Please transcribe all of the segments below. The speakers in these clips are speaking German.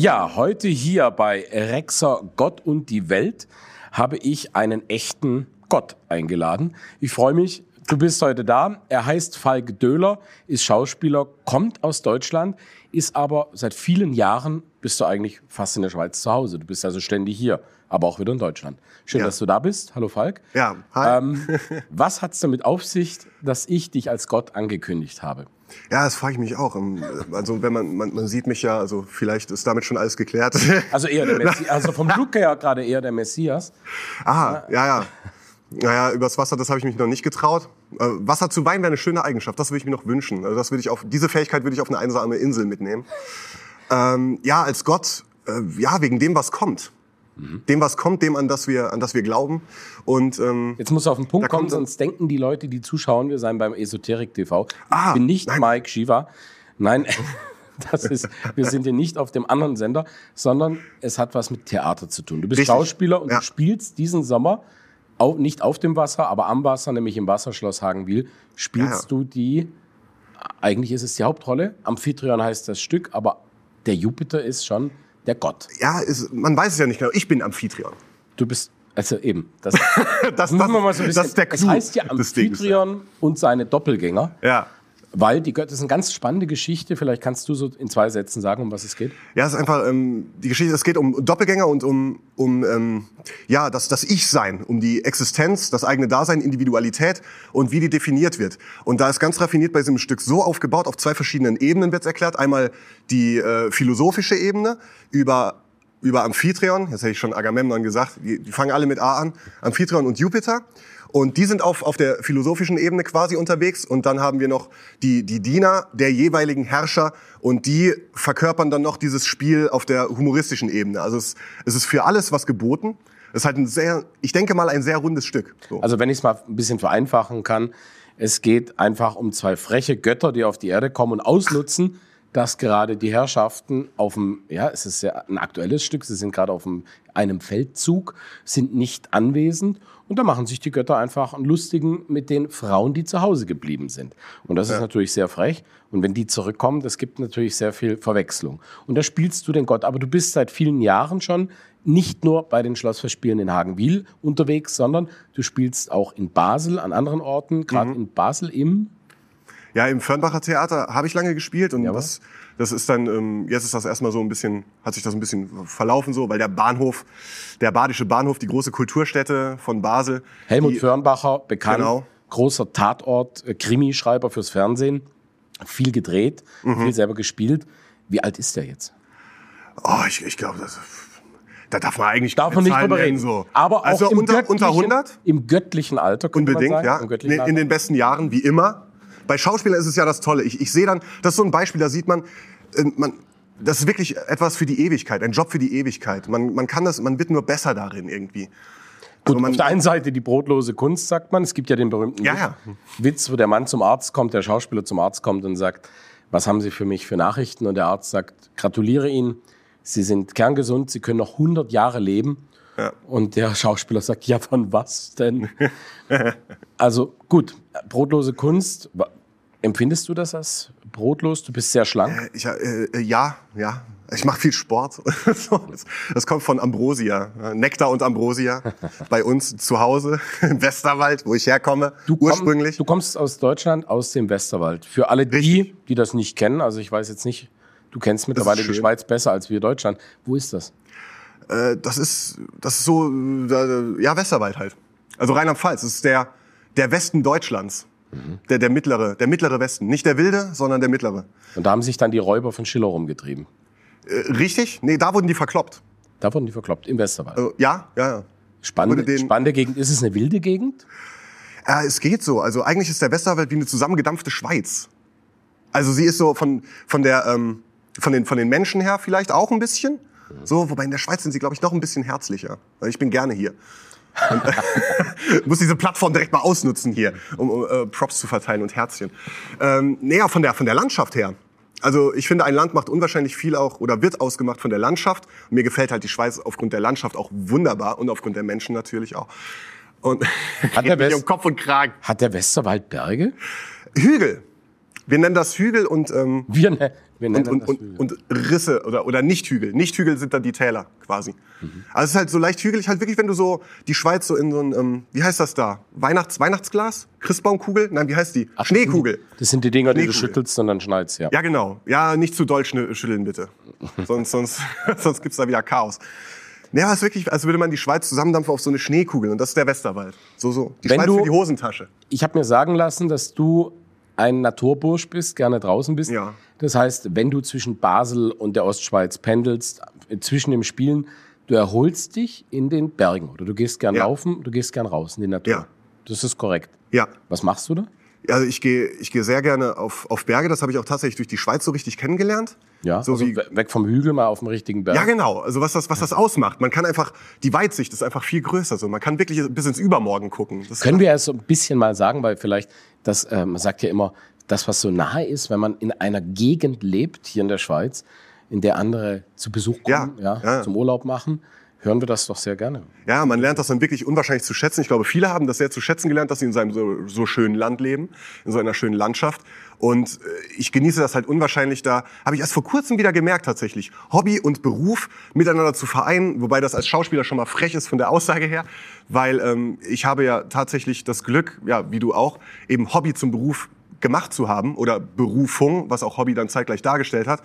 Ja, heute hier bei Rexer Gott und die Welt habe ich einen echten Gott eingeladen. Ich freue mich, du bist heute da. Er heißt Falk Döhler, ist Schauspieler, kommt aus Deutschland, ist aber seit vielen Jahren, bist du eigentlich fast in der Schweiz zu Hause. Du bist also ständig hier, aber auch wieder in Deutschland. Schön, Ja. dass du da bist. Hallo Falk. Ja, hi. Ähm, was hat es damit auf sich, dass ich dich als Gott angekündigt habe? Ja, das frage ich mich auch. Ähm, Also wenn man, man, man sieht mich ja, also vielleicht ist damit schon alles geklärt. Also eher der Messias, also vom Look her gerade eher der Messias. ah, ja, ja. Naja, übers Wasser, das habe ich mich noch nicht getraut. Äh, Wasser zu Wein wäre eine schöne Eigenschaft, das würde ich mir noch wünschen. Also das würde ich auf, diese Fähigkeit würde ich auf eine einsame Insel mitnehmen. Ähm, ja, als Gott, äh, ja, wegen dem, was kommt. Dem, was kommt, dem, an das wir, an das wir glauben. Und ähm, Jetzt muss auf den Punkt kommen, sonst denken die Leute, die zuschauen, wir seien beim Esoterik TV. Ah, ich bin nicht nein. Mike Shiva. Nein, das ist, wir sind hier nicht auf dem anderen Sender, sondern es hat was mit Theater zu tun. Du bist Richtig. Schauspieler und Ja. du spielst diesen Sommer au- nicht auf dem Wasser, aber am Wasser, nämlich im Wasserschloss Hagenwil, spielst Ja, ja. du die, eigentlich ist es die Hauptrolle, Amphitryon heißt das Stück, aber der Jupiter ist schon der Gott. ja, ist, man weiß es ja nicht genau. Ich bin Amphitryon. Du bist, also eben, das, Das, mal so ein bisschen, das ist der es Clou heißt ja. Amphitryon und seine Doppelgänger. Ja. Weil die das ist eine ganz spannende Geschichte. Vielleicht kannst du so in zwei Sätzen sagen, um was es geht. Ja, es ist einfach ähm, die Geschichte. Es geht um Doppelgänger und um um ähm, ja das das Ich-Sein, um die Existenz, das eigene Dasein, Individualität und wie die definiert wird. Und da ist ganz raffiniert bei diesem Stück so aufgebaut auf zwei verschiedenen Ebenen wird's erklärt. Einmal die äh, philosophische Ebene über über Amphitryon. Jetzt hätte ich schon Agamemnon gesagt. Die, die fangen alle mit A an. Amphitryon und Jupiter. Und die sind auf, auf der philosophischen Ebene quasi unterwegs. Und dann haben wir noch die, die Diener der jeweiligen Herrscher. Und die verkörpern dann noch dieses Spiel auf der humoristischen Ebene. Also es, es ist für alles was geboten. Es ist halt ein sehr, ich denke mal, ein sehr rundes Stück. So. Also wenn ich es mal ein bisschen vereinfachen kann, es geht einfach um zwei freche Götter, die auf die Erde kommen und ausnutzen, dass gerade die Herrschaften auf dem, ja, es ist ja ein aktuelles Stück, sie sind gerade auf dem, einem Feldzug, sind nicht anwesend und da machen sich die Götter einfach einen lustigen mit den Frauen, die zu Hause geblieben sind. Und das ist natürlich sehr frech. Und wenn die zurückkommen, das gibt natürlich sehr viel Verwechslung. Und da spielst du den Gott. Aber du bist seit vielen Jahren schon nicht nur bei den Schlossfestspielen in Hagenwil unterwegs, sondern du spielst auch in Basel, an anderen Orten, gerade in Basel im Ja, im Fernbacher Theater habe ich lange gespielt und Jawohl. das, das ist dann, ähm, jetzt ist das erstmal so ein bisschen, hat sich das ein bisschen verlaufen so, weil der Bahnhof, der Badische Bahnhof, die große Kulturstätte von Basel. Helmut die, Fürnbacher, bekannt, Genau. großer Tatort, äh, Krimischreiber fürs Fernsehen, viel gedreht, Mhm. viel selber gespielt. Wie alt ist der jetzt? Oh, ich, ich glaube, das, da darf man eigentlich Darf man nicht drüber reden. So. Aber auch also im unter, unter 100? Im göttlichen Alter, Unbedingt, ja. In, göttlichen in Alter. den besten Jahren, wie immer. Bei Schauspielern ist es ja das Tolle. Ich, ich sehe dann, das ist so ein Beispiel, da sieht man, äh, man, das ist wirklich etwas für die Ewigkeit, ein Job für die Ewigkeit. Man, man kann das, man wird nur besser darin irgendwie. Gut, Also auf der einen Seite die brotlose Kunst, sagt man. Es gibt ja den berühmten Ja, Witz- ja. Witz, wo der Mann zum Arzt kommt, der Schauspieler zum Arzt kommt und sagt, was haben Sie für mich für Nachrichten? Und der Arzt sagt, gratuliere Ihnen, Sie sind kerngesund, Sie können noch 100 Jahre leben. Ja. Und der Schauspieler sagt, ja, von was denn? also gut, brotlose Kunst, empfindest du das als brotlos? Du bist sehr schlank. Ich, äh, äh, ja, ja. Ich mache viel Sport. Das, kommt von Ambrosia. ja, Nektar und Ambrosia. Bei uns zu Hause im Westerwald, wo ich herkomme. ursprünglich. Komm, du kommst aus Deutschland, aus dem Westerwald. Für alle die, Richtig. die das nicht kennen, also ich weiß jetzt nicht, du kennst mittlerweile die. Schweiz besser als wir Deutschland. Wo ist das? äh, das ist, das ist so, äh, ja, Westerwald halt. Also Rheinland-Pfalz. Das ist der, der Westen Deutschlands. Der, der mittlere, der mittlere Westen. Nicht der wilde, sondern der mittlere. Und da haben sich dann die Räuber von Schiller rumgetrieben. Äh, richtig? Nee, da wurden die verkloppt. Da wurden die verkloppt, im Westerwald. Äh, ja, ja, ja. Spannende, spannende Gegend. Ist es eine wilde Gegend? Ja, es geht so. Also eigentlich ist der Westerwald wie eine zusammengedampfte Schweiz. Also sie ist so von, von, der, ähm, von, den, von den Menschen her vielleicht auch ein bisschen. So, wobei in der Schweiz sind sie, glaube ich, noch ein bisschen herzlicher. Weil Ich bin gerne hier. Muss diese Plattform direkt mal ausnutzen hier, um, um äh, Props zu verteilen und Herzchen. Ähm, näher von der, von der Landschaft her. Also ich finde, ein Land macht unwahrscheinlich viel auch oder wird ausgemacht von der Landschaft. Und mir gefällt halt die Schweiz aufgrund der Landschaft auch wunderbar und aufgrund der Menschen natürlich auch. Und Hat der, West um Kopf und Kragen. hat der Westerwald Berge? Hügel. Wir nennen das Hügel und ähm, Wir, ne, Wir und, und, und, und Risse oder, oder Nicht-Hügel. Nicht-Hügel sind dann die Täler quasi. Also es ist halt so leicht hügelig, halt wirklich, wenn du so die Schweiz so in so ein, ähm, wie heißt das da? Weihnachts Weihnachtsglas? Christbaumkugel? Nein, wie heißt die? Ach, Schneekugel. Das sind die Dinger, die du schüttelst und dann schneidest, ja. Ja, genau. Ja, nicht zu doll schütteln, bitte. sonst sonst, sonst gibt's da wieder Chaos. Ja, aber es ist wirklich, als würde man die Schweiz zusammendampfen auf so eine Schneekugel. Und das ist der Westerwald. So, so. Die Wenn Schweiz du- für die Hosentasche. Ich habe mir sagen lassen, dass du ein Naturbursch bist, gerne draußen bist. Ja. Das heißt, wenn du zwischen Basel und der Ostschweiz pendelst, zwischen dem Spielen, du erholst dich in den Bergen oder du gehst gern Ja. laufen, du gehst gern raus in die Natur. Ja. Das ist korrekt. Ja. Was machst du da? Also ich gehe ich gehe sehr gerne auf, auf Berge. Das habe ich auch tatsächlich durch die Schweiz so richtig kennengelernt. Ja, So also wie, we- weg vom Hügel mal auf dem richtigen Berg. ja, genau. Also was das, was das ausmacht. Man kann einfach, die Weitsicht ist einfach viel größer. So. Man kann wirklich bis ins Übermorgen gucken. Das Können wir ja so ein bisschen mal sagen, weil vielleicht, das, äh, man sagt ja immer, das, was so nahe ist, wenn man in einer Gegend lebt, hier in der Schweiz, in der andere zu Besuch kommen, Ja, ja, ja. zum Urlaub machen, hören wir das doch sehr gerne. Ja, man lernt das dann wirklich unwahrscheinlich zu schätzen. Ich glaube, viele haben das sehr zu schätzen gelernt, dass sie in seinem so, so schönen Land leben, in so einer schönen Landschaft. Und äh, ich genieße das halt unwahrscheinlich da. Habe ich erst vor kurzem wieder gemerkt tatsächlich. Hobby und Beruf miteinander zu vereinen, wobei das als Schauspieler schon mal frech ist von der Aussage her, weil ähm, ich habe ja tatsächlich das Glück, ja, wie du auch, eben Hobby zum Beruf gemacht zu haben oder Berufung, was auch Hobby dann zeitgleich dargestellt hat.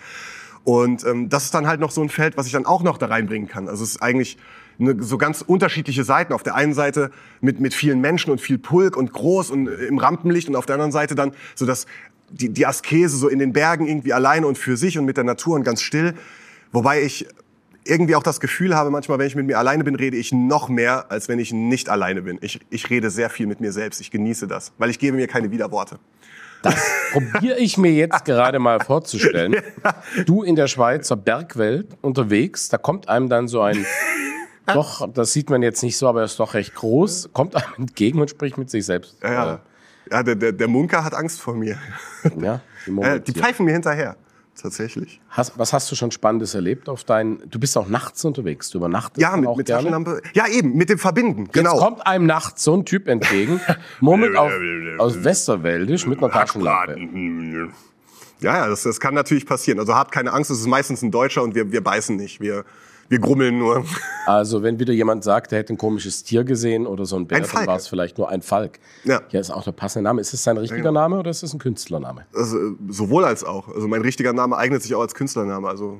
Und ähm, das ist dann halt noch so ein Feld, was ich dann auch noch da reinbringen kann. Also es ist eigentlich eine, so ganz unterschiedliche Seiten. Auf der einen Seite mit, mit vielen Menschen und viel Pulk und groß und äh, im Rampenlicht und auf der anderen Seite dann so das, die, die Askese so in den Bergen irgendwie alleine und für sich und mit der Natur und ganz still. Wobei ich irgendwie auch das Gefühl habe, manchmal, wenn ich mit mir alleine bin, rede ich noch mehr, als wenn ich nicht alleine bin. Ich, ich rede sehr viel mit mir selbst. Ich genieße das, weil ich gebe mir keine Widerworte. Das probiere ich mir jetzt gerade mal vorzustellen. Du in der Schweizer Bergwelt unterwegs, da kommt einem dann so ein, doch, das sieht man jetzt nicht so, aber er ist doch recht groß, kommt einem entgegen und spricht mit sich selbst. Ja, ja. ja der, der, der Munker hat Angst vor mir. Äh, ja die Äh, die pfeifen mir hinterher. Tatsächlich. Hast, was hast du schon Spannendes erlebt auf deinen, du bist auch nachts unterwegs, du übernachtest Ja, mit, auch mit gerne? Taschenlampe. Ja, eben, mit dem Verbinden. Jetzt Genau. kommt einem nachts so ein Typ entgegen, murmelt auf, aus Westerwäldisch mit einer Taschenlampe. Ja, ja, das, das kann natürlich passieren. Also habt keine Angst, es ist meistens ein Deutscher und wir, wir beißen nicht. Wir, wir grummeln nur. Also wenn wieder jemand sagt, er hätte ein komisches Tier gesehen oder so ein Bär, Ein dann war es vielleicht nur ein Falk. Ja. Hier ist auch der passende Name. Ist es sein richtiger Name oder ist es ein Künstlername? Also, sowohl als auch. Also mein richtiger Name eignet sich auch als Künstlername. Also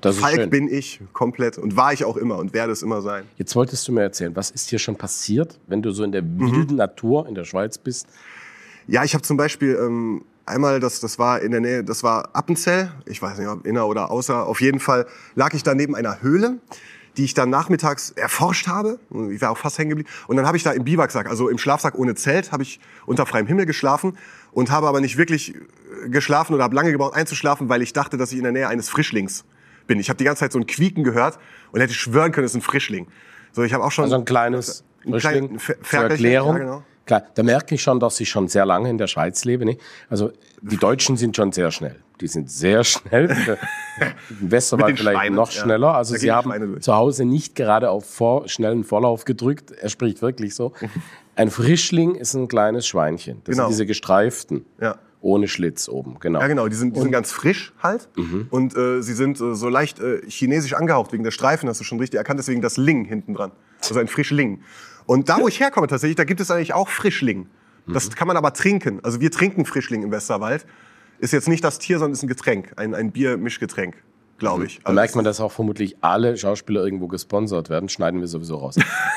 das, Falk schön. bin ich komplett und war ich auch immer und werde es immer sein. Jetzt wolltest du mir erzählen, was ist hier schon passiert, wenn du so in der Mhm. wilden Natur in der Schweiz bist? Ja, ich habe zum Beispiel ähm, einmal, das, das war in der Nähe, das war Appenzell, ich weiß nicht, ob inner oder außer, auf jeden Fall lag ich da neben einer Höhle, die ich dann nachmittags erforscht habe. Ich war auch fast hängen geblieben. Und dann habe ich da im Biwaksack, also im Schlafsack ohne Zelt, habe ich unter freiem Himmel geschlafen und habe aber nicht wirklich äh, geschlafen oder habe lange gebraucht einzuschlafen, weil ich dachte, dass ich in der Nähe eines Frischlings bin. Ich habe die ganze Zeit so ein Quieken gehört und hätte schwören können, es ist ein Frischling. So, ich habe auch schon Also ein kleines Ein Frischling klein- Fer- zur Erklärung. ja, genau. Klar, da merke ich schon, dass ich schon sehr lange in der Schweiz lebe. Nicht? Also die Deutschen sind schon sehr schnell. Die sind sehr schnell. Im Westerwald vielleicht Schweinen, noch ja. schneller. Also Da sie haben zu Hause nicht gerade auf vor, schnellen Vorlauf gedrückt. Er spricht wirklich so. Ein Frischling ist ein kleines Schweinchen. Das Genau. sind diese gestreiften. Ja. Ohne Schlitz oben, genau. Ja, genau, die sind, die sind ganz frisch halt. Und äh, sie sind äh, so leicht äh, chinesisch angehaucht wegen der Streifen, hast du schon richtig erkannt, deswegen das Ling hinten dran. Also ein Frischling. Und da, wo ich herkomme tatsächlich, da gibt es eigentlich auch Frischling. Das kann man aber trinken. Also wir trinken Frischling im Westerwald. Ist jetzt nicht das Tier, sondern ist ein Getränk, ein, ein Biermischgetränk, glaube ich. Also merkt man, dass auch vermutlich alle Schauspieler irgendwo gesponsert werden. Schneiden wir sowieso raus.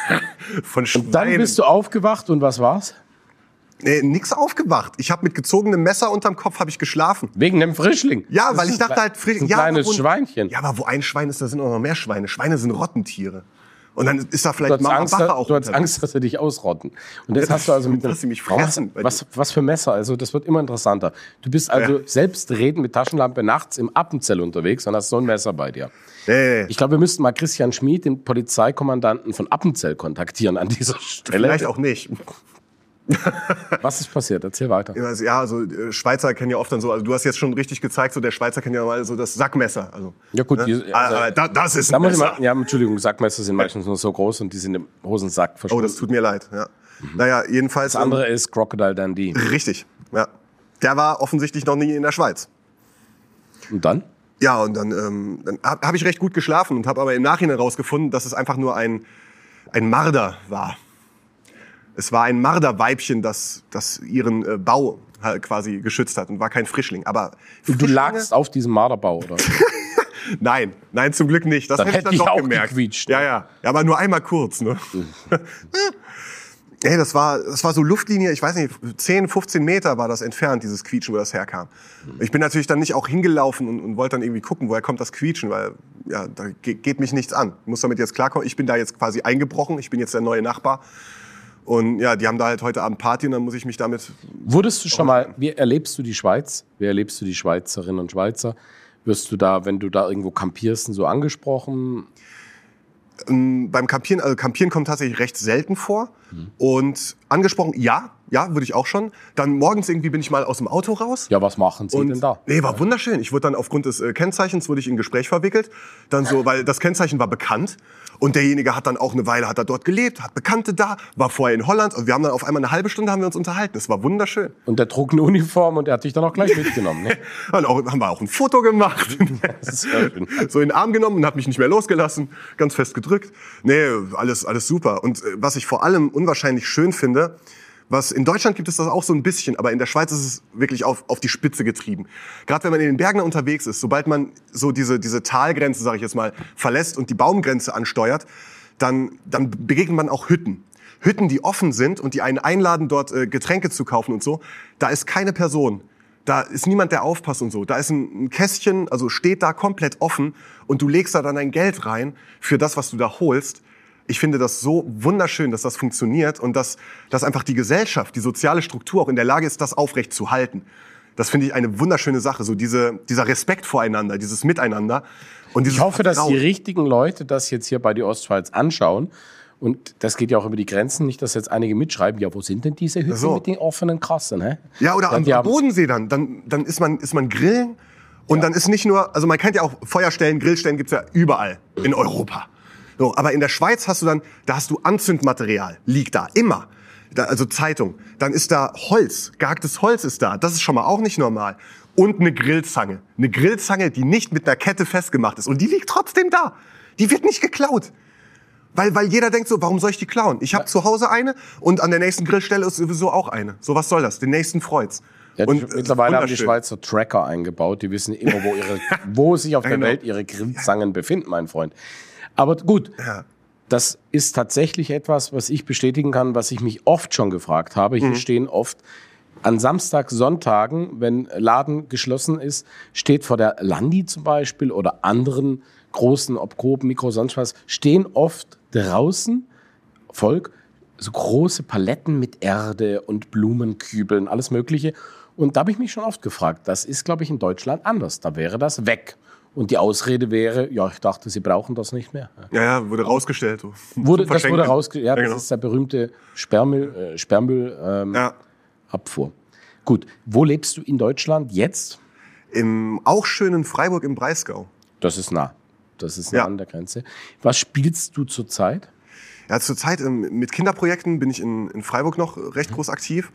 von Schweinen. Dann bist du aufgewacht und was war's? nee, nix aufgewacht. Ich habe mit gezogenem Messer unterm Kopf habe ich geschlafen. Wegen dem Frischling. Ja, weil ich dachte halt, Frisch, ein ja, kleines wo- Schweinchen. Ja, aber wo ein Schwein ist, da sind auch noch mehr Schweine. Schweine sind Rottentiere. Und dann ist da vielleicht Mama Angst, Bache auch du hast. Angst, dass sie dich ausrotten. Und das hast du also mit Dass sie mich fressen. Was, was für Messer? Also das wird immer interessanter. Du bist also Ja. selbstredend mit Taschenlampe nachts im Appenzell unterwegs und hast so ein Messer bei dir. Nee, Ich glaube, wir müssten mal Christian Schmid, den Polizeikommandanten von Appenzell, kontaktieren an dieser Stelle. vielleicht auch nicht. Was ist passiert? Erzähl weiter. Ja, also äh, Schweizer kennen ja oft dann so, also du hast jetzt schon richtig gezeigt, so der Schweizer kennt ja mal so das Sackmesser. Also, Ja gut, ne? die- Ah, also- ah, da, das ist Da ein muss ich Messer. mal, ja, Entschuldigung, Sackmesser sind meistens nur so groß und die sind im Hosensack Oh, verschwunden. das tut mir leid. Ja. Naja, jedenfalls. das andere ist Crocodile Dundee. ähm, richtig. Ja. Der war offensichtlich noch nie in der Schweiz. Und dann? Ja, und dann, ähm, dann habe hab ich recht gut geschlafen und habe aber im Nachhinein herausgefunden, dass es einfach nur ein, ein Marder war. Es war ein Marderweibchen, das, das ihren äh, Bau halt quasi geschützt hat und war kein Frischling. Aber Und du lagst auf diesem Marderbau, oder? Nein, nein, zum Glück nicht. Das Dann hätte ich dann doch auch gemerkt. gequietscht. Ja, ja, ja, aber nur einmal kurz. Ne? Ey, das war, das war so Luftlinie, ich weiß nicht, 10, 15 Meter war das entfernt, dieses Quietschen, wo das herkam. Ich bin natürlich dann nicht auch hingelaufen und, und wollte dann irgendwie gucken, woher kommt das Quietschen, weil ja, da ge- geht mich nichts an. Ich muss damit jetzt klarkommen. Ich bin da jetzt quasi eingebrochen, ich bin jetzt der neue Nachbar. Und ja, die haben da halt heute Abend Party und dann muss ich mich damit Wurdest du schon mal, wie erlebst du die Schweiz? Wie erlebst du die Schweizerinnen und Schweizer? Wirst du da, wenn du da irgendwo kampierst, so angesprochen? Ähm, beim Campieren, also Campieren kommt tatsächlich recht selten vor. Und angesprochen, ja, ja, würde ich auch schon. Dann morgens irgendwie bin ich mal aus dem Auto raus. Ja, was machen sie Und denn da? Nee, war wunderschön. Ich wurde dann aufgrund des äh, Kennzeichens wurde ich in ein Gespräch verwickelt. Dann so, weil das Kennzeichen war bekannt. Und derjenige hat dann auch eine Weile hat er dort gelebt, hat Bekannte da, war vorher in Holland. Und wir haben dann auf einmal eine halbe Stunde haben wir uns unterhalten. Das war wunderschön. Und der trug eine Uniform und der hat dich dann auch gleich mitgenommen. Ne? Dann auch, haben wir auch ein Foto gemacht. So in den Arm genommen und hat mich nicht mehr losgelassen, ganz fest gedrückt. Nee, alles, alles super. Und äh, was ich vor allem unwahrscheinlich schön finde, was in Deutschland gibt es das auch so ein bisschen, aber in der Schweiz ist es wirklich auf, auf die Spitze getrieben. Gerade wenn man in den Bergen unterwegs ist, sobald man so diese, diese Talgrenze, sage ich jetzt mal, verlässt und die Baumgrenze ansteuert, dann, dann begegnet man auch Hütten. Hütten, die offen sind und die einen einladen, dort äh, Getränke zu kaufen und so. Da ist keine Person. Da ist niemand, der aufpasst und so. Da ist ein, ein Kästchen, also steht da komplett offen und du legst da dann dein Geld rein für das, was du da holst. Ich finde das so wunderschön, dass das funktioniert und dass, dass einfach die Gesellschaft, die soziale Struktur auch in der Lage ist, das aufrecht zu halten. Das finde ich eine wunderschöne Sache, so diese, dieser Respekt voreinander, dieses Miteinander. Und dieses Ich hoffe, dass die Vertrauen. richtigen Leute das jetzt hier bei die Ostschweiz anschauen. Und das geht ja auch über die Grenzen, nicht, dass jetzt einige mitschreiben, ja, wo sind denn diese Hütten so. mit den offenen Kassen? Hä? Ja, oder Dann am, Bodensee dann. Dann, dann ist, man, ist man grillen und dann ist nicht nur, also man kennt ja auch Feuerstellen, Grillstellen gibt's ja überall in Europa. So, aber in der Schweiz hast du dann, da hast du Anzündmaterial, liegt da, immer. Da, also Zeitung. Dann ist da Holz, gehacktes Holz ist da. Das ist schon mal auch nicht normal. Und eine Grillzange. Eine Grillzange, die nicht mit einer Kette festgemacht ist. Und die liegt trotzdem da. Die wird nicht geklaut. Weil, weil jeder denkt so, warum soll ich die klauen? Ich habe zu Hause eine und an der nächsten Grillstelle ist sowieso auch eine. So, was soll das? Den nächsten freut's. Ja, und äh, mittlerweile haben die. Schweizer Tracker eingebaut. Die wissen immer, wo, ihre, wo sich auf der Genau. Welt ihre Grillzangen befinden, mein Freund. Aber gut, Ja. das ist tatsächlich etwas, was ich bestätigen kann, was ich mich oft schon gefragt habe. Mhm. Hier stehen oft an Samstag, Sonntagen, wenn Laden geschlossen ist, steht vor der Landi zum Beispiel oder anderen großen, ob Coop, Mikro, sonst was, stehen oft draußen Volk so große Paletten mit Erde und Blumenkübeln, alles Mögliche. Und da habe ich mich schon oft gefragt, das ist, glaube ich, in Deutschland anders. Da wäre das weg. Und die Ausrede wäre, ja, ich dachte, sie brauchen das nicht mehr. Ja, ja, wurde rausgestellt. So. Wurde, das wurde rausgestellt. Ja, das genau. ist der berühmte Sperrmüll, äh, Sperrmüll ähm, Ja. Abfuhr. Gut, wo lebst du in Deutschland jetzt? Im auch schönen Freiburg im Breisgau. Das ist nah. Das ist nah Ja. an der Grenze. Was spielst du zurzeit? Ja, zurzeit ähm, mit Kinderprojekten bin ich in, in Freiburg noch recht groß aktiv.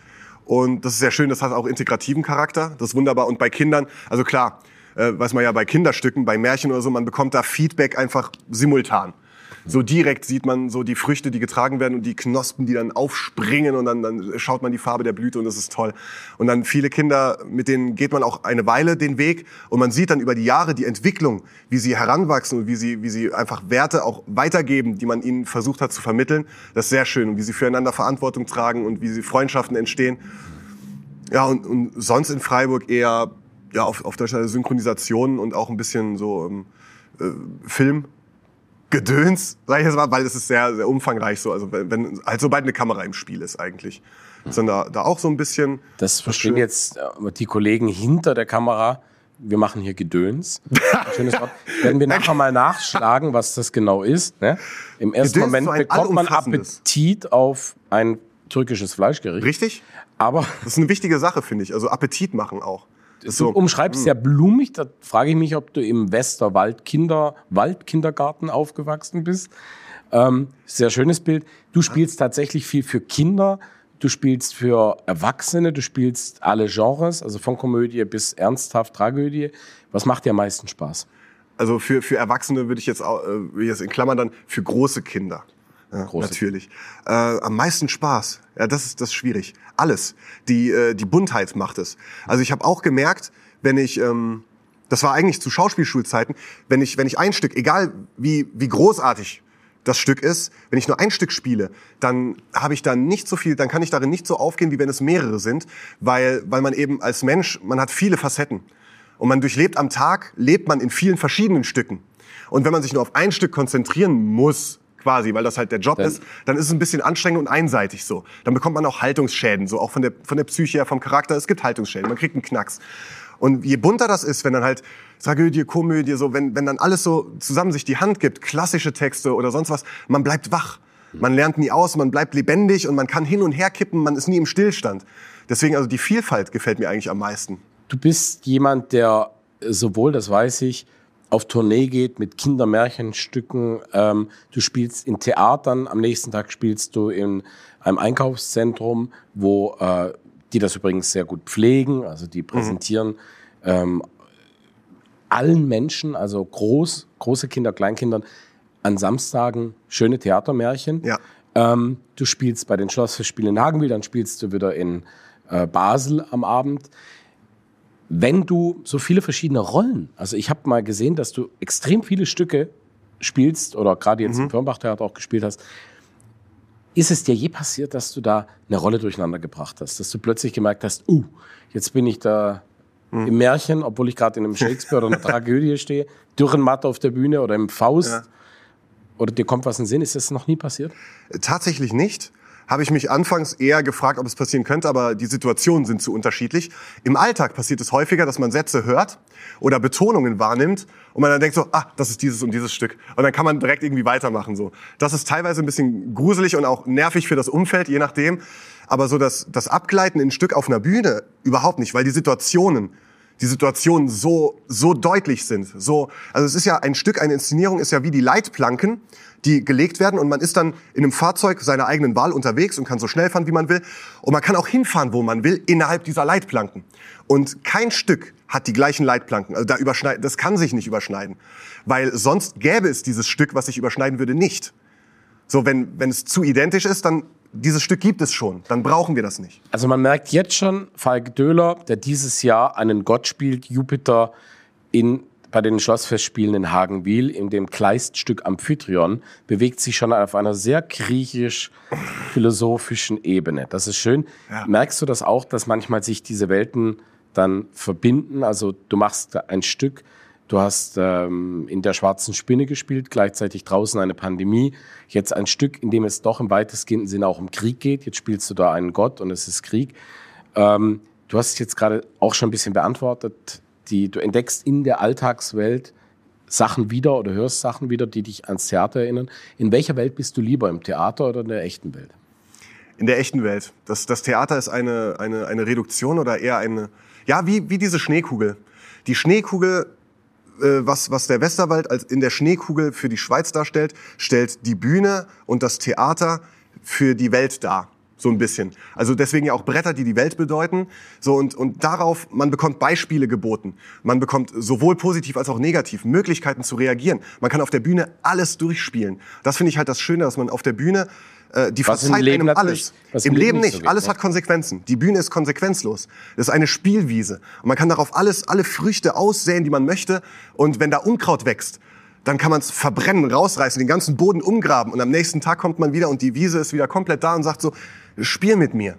Und das ist sehr schön, das hat auch integrativen Charakter. Das ist wunderbar. Und bei Kindern, also klar, äh, weiß man ja bei Kinderstücken, bei Märchen oder so, man bekommt da Feedback einfach simultan. So direkt sieht man so die Früchte, die getragen werden und die Knospen, die dann aufspringen und dann, dann schaut man die Farbe der Blüte und das ist toll. Und dann viele Kinder, mit denen geht man auch eine Weile den Weg und man sieht dann über die Jahre die Entwicklung, wie sie heranwachsen und wie sie, wie sie einfach Werte auch weitergeben, die man ihnen versucht hat zu vermitteln. Das ist sehr schön und wie sie füreinander Verantwortung tragen und wie sie Freundschaften entstehen. Ja, und, und sonst in Freiburg eher ja, auf, auf Deutschland Synchronisationen und auch ein bisschen so ähm, äh, Filmgedöns, sag ich jetzt mal, weil es ist sehr, sehr umfangreich so. Also wenn, wenn halt sobald eine Kamera im Spiel ist eigentlich. Sind da, da auch so ein bisschen. Das verstehen jetzt äh, die Kollegen hinter der Kamera. Wir machen hier Gedöns. Schönes Wort. Werden wir nachher mal nachschlagen, was das genau ist. Ne? Im ersten Gedöns Moment bekommt man. Appetit auf ein türkisches Fleischgericht. Richtig? Aber Das ist eine wichtige Sache, finde ich. Also Appetit machen auch. Du so, hm. umschreibst sehr blumig. Da frage ich mich, ob du im Westerwald Kinder, Waldkindergarten aufgewachsen bist. Ähm, sehr schönes Bild. Du spielst tatsächlich viel für Kinder. Du spielst für Erwachsene, du spielst alle Genres, also von Komödie bis ernsthaft Tragödie. Was macht dir am meisten Spaß? Also für, für Erwachsene würde ich jetzt, auch, äh, würde ich jetzt in Klammern dann für große Kinder. Ja. Natürlich. Äh, am meisten Spaß. Ja, das ist das ist schwierig. Alles. Die äh, die Buntheit macht es. Also ich habe auch gemerkt, wenn ich ähm, das war eigentlich zu Schauspielschulzeiten, wenn ich wenn ich ein Stück, egal wie wie großartig das Stück ist, wenn ich nur ein Stück spiele, dann habe ich da nicht so viel, dann kann ich darin nicht so aufgehen, wie wenn es mehrere sind, weil weil man eben als Mensch, man hat viele Facetten und man durchlebt am Tag, lebt man in vielen verschiedenen Stücken. Und wenn man sich nur auf ein Stück konzentrieren muss, quasi, weil das halt der Job dann, ist, dann ist es ein bisschen anstrengend und einseitig so. Dann bekommt man auch Haltungsschäden, so auch von der, von der Psyche vom Charakter. Es gibt Haltungsschäden, man kriegt einen Knacks. Und je bunter das ist, wenn dann halt Tragödie, Komödie, so, wenn, wenn dann alles so zusammen sich die Hand gibt, klassische Texte oder sonst was, man bleibt wach. Man lernt nie aus, man bleibt lebendig und man kann hin und her kippen, man ist nie im Stillstand. Deswegen also die Vielfalt gefällt mir eigentlich am meisten. Du bist jemand, der sowohl, das weiß ich, auf Tournee geht mit Kindermärchenstücken. Ähm, du spielst in Theatern, am nächsten Tag spielst du in einem Einkaufszentrum, wo äh, die das übrigens sehr gut pflegen, also die präsentieren mhm. ähm, allen Menschen, also groß, große Kinder, Kleinkindern, an Samstagen schöne Theatermärchen. Ja. Ähm, du spielst bei den Schlossfestspielen in Hagenwil, dann spielst du wieder in äh, Basel am Abend wenn du so viele verschiedene Rollen, also ich habe mal gesehen, dass du extrem viele Stücke spielst oder gerade jetzt mhm. im Firnbach-Theater auch gespielt hast, ist es dir je passiert, dass du da eine Rolle durcheinander gebracht hast, dass du plötzlich gemerkt hast, uh, jetzt bin ich da mhm. im Märchen, obwohl ich gerade in einem Shakespeare oder einer Tragödie stehe, Dürrenmatt auf der Bühne oder im Faust ja. oder dir kommt was in den Sinn, ist das noch nie passiert? Tatsächlich nicht habe ich mich anfangs eher gefragt, ob es passieren könnte, aber die Situationen sind zu unterschiedlich. Im Alltag passiert es häufiger, dass man Sätze hört oder Betonungen wahrnimmt und man dann denkt so, ah, das ist dieses und dieses Stück. Und dann kann man direkt irgendwie weitermachen. So. Das ist teilweise ein bisschen gruselig und auch nervig für das Umfeld, je nachdem. Aber so das, das Abgleiten in Stück auf einer Bühne überhaupt nicht, weil die Situationen die Situationen so, so deutlich sind. So, also es ist ja ein Stück, eine Inszenierung ist ja wie die Leitplanken, die gelegt werden und man ist dann in einem Fahrzeug seiner eigenen Wahl unterwegs und kann so schnell fahren, wie man will. Und man kann auch hinfahren, wo man will, innerhalb dieser Leitplanken. Und kein Stück hat die gleichen Leitplanken. Also da überschneiden, das kann sich nicht überschneiden. Weil sonst gäbe es dieses Stück, was sich überschneiden würde, nicht. So, wenn, wenn es zu identisch ist, dann dieses Stück gibt es schon, dann brauchen wir das nicht. Also man merkt jetzt schon, Falk Döhler, der dieses Jahr einen Gott spielt, Jupiter in bei den Schlossfestspielen in Hagenwil, in dem Kleiststück Amphitryon, bewegt sich schon auf einer sehr griechisch-philosophischen Ebene. Das ist schön. Ja. Merkst du das auch, dass manchmal sich diese Welten dann verbinden? Also du machst ein Stück, du hast ähm, in der schwarzen Spinne gespielt, gleichzeitig draußen eine Pandemie. Jetzt ein Stück, in dem es doch im weitestgehenden Sinne auch um Krieg geht. Jetzt spielst du da einen Gott und es ist Krieg. Ähm, du hast es jetzt gerade auch schon ein bisschen beantwortet die, du entdeckst in der Alltagswelt Sachen wieder oder hörst Sachen wieder, die dich ans Theater erinnern. In welcher Welt bist du lieber, im Theater oder in der echten Welt? In der echten Welt. Das, das Theater ist eine, eine, eine Reduktion oder eher eine, ja, wie, wie diese Schneekugel. Die Schneekugel, was, was der Westerwald als in der Schneekugel für die Schweiz darstellt, stellt die Bühne und das Theater für die Welt dar so ein bisschen. Also deswegen ja auch Bretter, die die Welt bedeuten. So und und darauf man bekommt Beispiele geboten. Man bekommt sowohl positiv als auch negativ Möglichkeiten zu reagieren. Man kann auf der Bühne alles durchspielen. Das finde ich halt das Schöne, dass man auf der Bühne äh, die was verzeiht einem alles. Im, Leben nicht. So alles ne? hat Konsequenzen. Die Bühne ist konsequenzlos. Das ist eine Spielwiese und man kann darauf alles alle Früchte aussäen, die man möchte. Und wenn da Unkraut wächst, dann kann man es verbrennen, rausreißen, den ganzen Boden umgraben und am nächsten Tag kommt man wieder und die Wiese ist wieder komplett da und sagt so, spiel mit mir.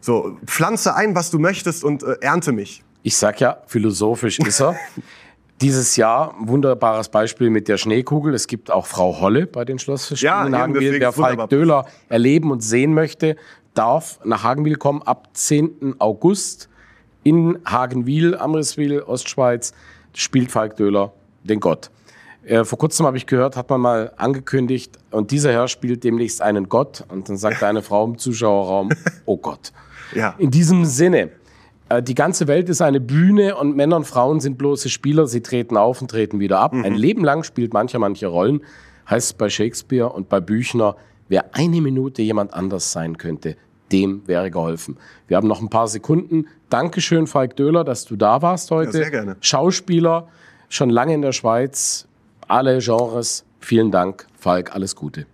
So, pflanze ein, was du möchtest und äh, ernte mich. Ich sag ja, philosophisch ist er. Dieses Jahr wunderbares Beispiel mit der Schneekugel. Es gibt auch Frau Holle bei den Schlossfestspielen ja, in Hagenwil. Wer Falk Döhler erleben und sehen möchte, darf nach Hagenwil kommen ab 10. August in Hagenwil, Amriswil, Ostschweiz. Spielt Falk Döhler den Gott. Äh, vor kurzem habe ich gehört, hat man mal angekündigt, und dieser Herr spielt demnächst einen Gott. Und dann sagt eine Frau im Zuschauerraum, oh Gott. Ja. In diesem Sinne, die ganze Welt ist eine Bühne und Männer und Frauen sind bloße Spieler. Sie treten auf und treten wieder ab. Mhm. Ein Leben lang spielt mancher manche Rollen. Heißt bei Shakespeare und bei Büchner, wer eine Minute jemand anders sein könnte, dem wäre geholfen. Wir haben noch ein paar Sekunden. Dankeschön, Falk Döhler, dass du da warst heute. Ja, sehr gerne. Schauspieler, schon lange in der Schweiz, alle Genres. Vielen Dank, Falk, alles Gute.